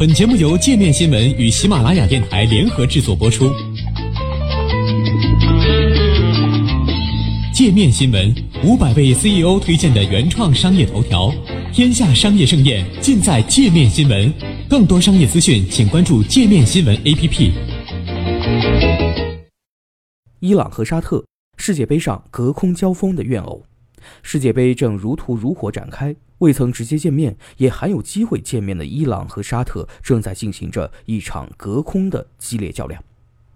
本节目由界面新闻与喜马拉雅电台联合制作播出。界面新闻五百位 CEO 推荐的原创商业头条，天下商业盛宴尽在界面新闻。更多商业资讯，请关注界面新闻 APP。伊朗和沙特世界杯上隔空交锋的怨偶，世界杯正如荼如火展开。未曾直接见面，也还有机会见面的伊朗和沙特正在进行着一场隔空的激烈较量，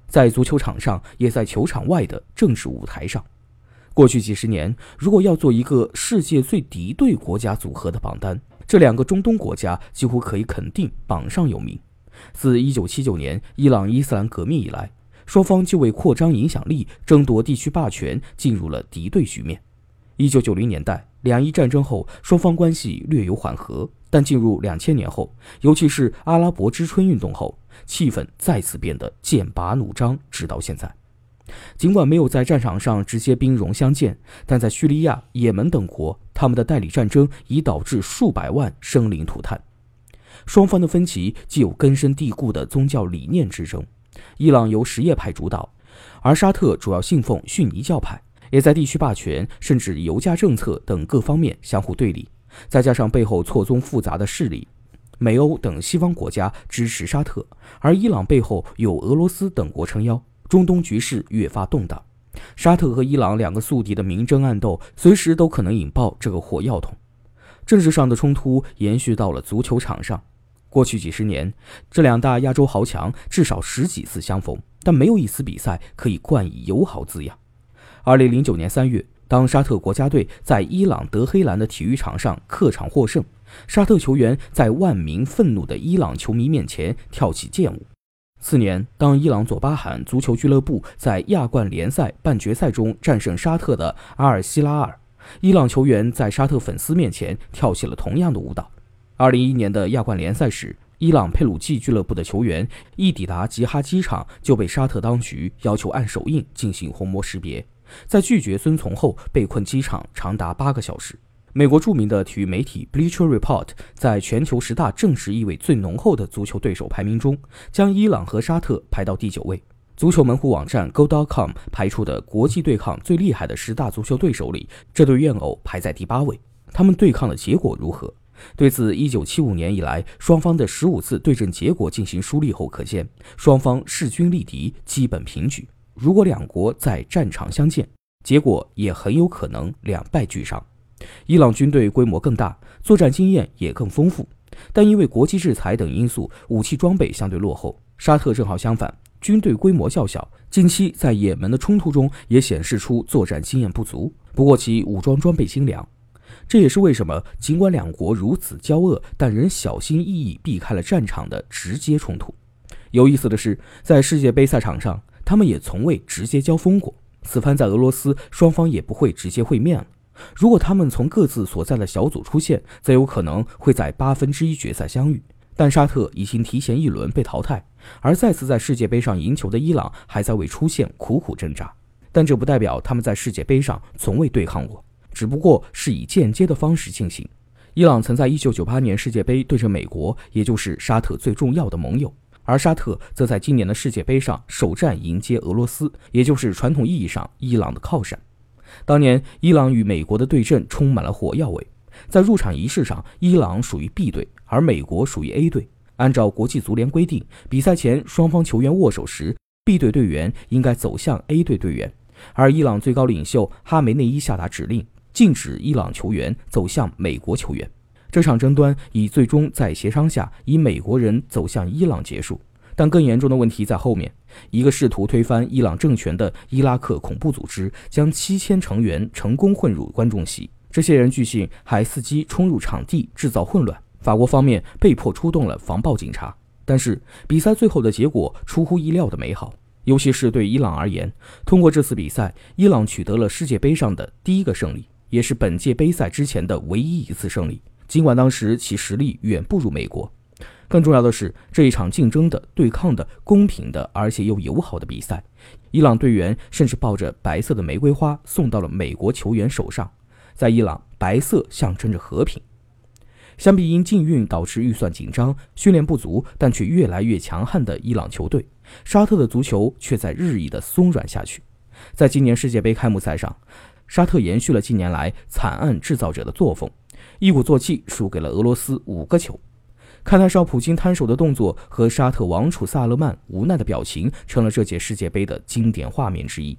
在足球场上，也在球场外的政治舞台上。过去几十年，如果要做一个世界最敌对国家组合的榜单，这两个中东国家几乎可以肯定榜上有名。自1979年伊朗伊斯兰革命以来，双方就为扩张影响力、争夺地区霸权进入了敌对局面。1990年代。两伊战争后，双方关系略有缓和，但进入两千年后，尤其是阿拉伯之春运动后，气氛再次变得剑拔弩张，直到现在。尽管没有在战场上直接兵戎相见，但在叙利亚、也门等国，他们的代理战争已导致数百万生灵涂炭。双方的分歧既有根深蒂固的宗教理念之争，伊朗由什叶派主导，而沙特主要信奉逊尼教派。也在地区霸权，甚至油价政策等各方面相互对立，再加上背后错综复杂的势力，美欧等西方国家支持沙特，而伊朗背后有俄罗斯等国撑腰，中东局势越发动荡。沙特和伊朗两个宿敌的明争暗斗，随时都可能引爆这个火药桶。政治上的冲突延续到了足球场上，过去几十年，这两大亚洲豪强至少十几次相逢，但没有一次比赛可以冠以友好字样。二零零九年三月，当沙特国家队在伊朗德黑兰的体育场上客场获胜，沙特球员在万名愤怒的伊朗球迷面前跳起剑舞。次年，当伊朗佐巴罕足球俱乐部在亚冠联赛半决赛中战胜沙特的阿尔希拉尔，伊朗球员在沙特粉丝面前跳起了同样的舞蹈。二零一一年的亚冠联赛时，伊朗佩鲁季俱乐部的球员一抵达吉哈机场就被沙特当局要求按手印进行虹膜识别。在拒绝遵从后，被困机场长达八个小时。美国著名的体育媒体 Bleacher Report 在全球十大政治意味最浓厚的足球对手排名中，将伊朗和沙特排到第九位。足球门户网站 Go.com 排出的国际对抗最厉害的十大足球对手里，这对怨偶排在第八位。他们对抗的结果如何？对自1975年以来双方的十五次对阵结果进行梳理后，可见双方势均力敌，基本平局。如果两国在战场相见，结果也很有可能两败俱伤。伊朗军队规模更大，作战经验也更丰富，但因为国际制裁等因素，武器装备相对落后。沙特正好相反，军队规模较小，近期在也门的冲突中也显示出作战经验不足。不过其武装装备精良，这也是为什么尽管两国如此交恶，但仍小心翼翼避开了战场的直接冲突。有意思的是，在世界杯赛场上。他们也从未直接交锋过，此番在俄罗斯，双方也不会直接会面了。如果他们从各自所在的小组出现，则有可能会在八分之一决赛相遇。但沙特已经提前一轮被淘汰，而再次在世界杯上赢球的伊朗还在为出线苦苦挣扎。但这不代表他们在世界杯上从未对抗过，只不过是以间接的方式进行。伊朗曾在1998年世界杯对阵美国，也就是沙特最重要的盟友。而沙特则在今年的世界杯上首战迎接俄罗斯，也就是传统意义上伊朗的靠山。当年伊朗与美国的对阵充满了火药味。在入场仪式上，伊朗属于 B 队，而美国属于 A 队。按照国际足联规定，比赛前双方球员握手时，B 队队员应该走向 A 队队员，而伊朗最高领袖哈梅内伊下达指令，禁止伊朗球员走向美国球员。这场争端以最终在协商下以美国人走向伊朗结束，但更严重的问题在后面。一个试图推翻伊朗政权的伊拉克恐怖组织将七千成员成功混入观众席，这些人据信还伺机冲入场地制造混乱。法国方面被迫出动了防暴警察，但是比赛最后的结果出乎意料的美好，尤其是对伊朗而言，通过这次比赛，伊朗取得了世界杯上的第一个胜利，也是本届杯赛之前的唯一一次胜利。尽管当时其实力远不如美国，更重要的是这一场竞争的、对抗的、公平的，而且又友好的比赛，伊朗队员甚至抱着白色的玫瑰花送到了美国球员手上。在伊朗，白色象征着和平。相比因禁运导致预算紧张、训练不足但却越来越强悍的伊朗球队，沙特的足球却在日益的松软下去。在今年世界杯开幕赛上，沙特延续了近年来惨案制造者的作风，一鼓作气输给了俄罗斯五个球。看台上普京摊手的动作和沙特王储萨勒曼无奈的表情，成了这届世界杯的经典画面之一。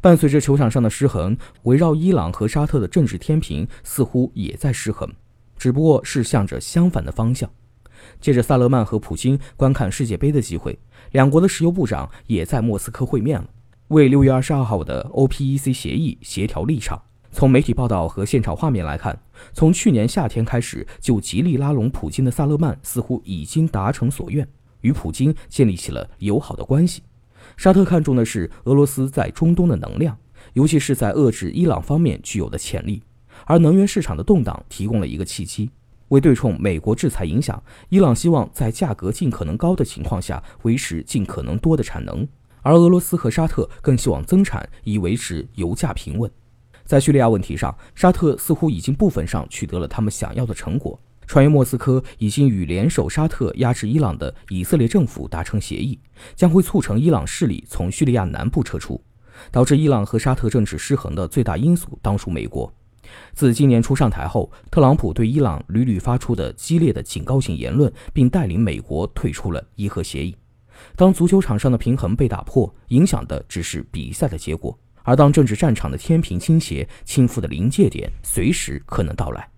伴随着球场上的失衡，围绕伊朗和沙特的政治天平似乎也在失衡，只不过是向着相反的方向。借着萨勒曼和普京观看世界杯的机会，两国的石油部长也在莫斯科会面了，为六月二十二号的 OPEC 协议协调立场。从媒体报道和现场画面来看，从去年夏天开始就极力拉拢普京的萨勒曼似乎已经达成所愿，与普京建立起了友好的关系。沙特看重的是俄罗斯在中东的能量，尤其是在遏制伊朗方面具有的潜力，而能源市场的动荡提供了一个契机。为对冲美国制裁影响，伊朗希望在价格尽可能高的情况下维持尽可能多的产能，而俄罗斯和沙特更希望增产以维持油价平稳。在叙利亚问题上，沙特似乎已经部分上取得了他们想要的成果。穿越莫斯科已经与联手沙特压制伊朗的以色列政府达成协议，将会促成伊朗势力从叙利亚南部撤出。导致伊朗和沙特政治失衡的最大因素当属美国。自今年初上台后，特朗普对伊朗屡屡发出的激烈的警告性言论，并带领美国退出了伊核协议。当足球场上的平衡被打破，影响的只是比赛的结果。而当政治战场的天平倾斜，倾覆的临界点随时可能到来。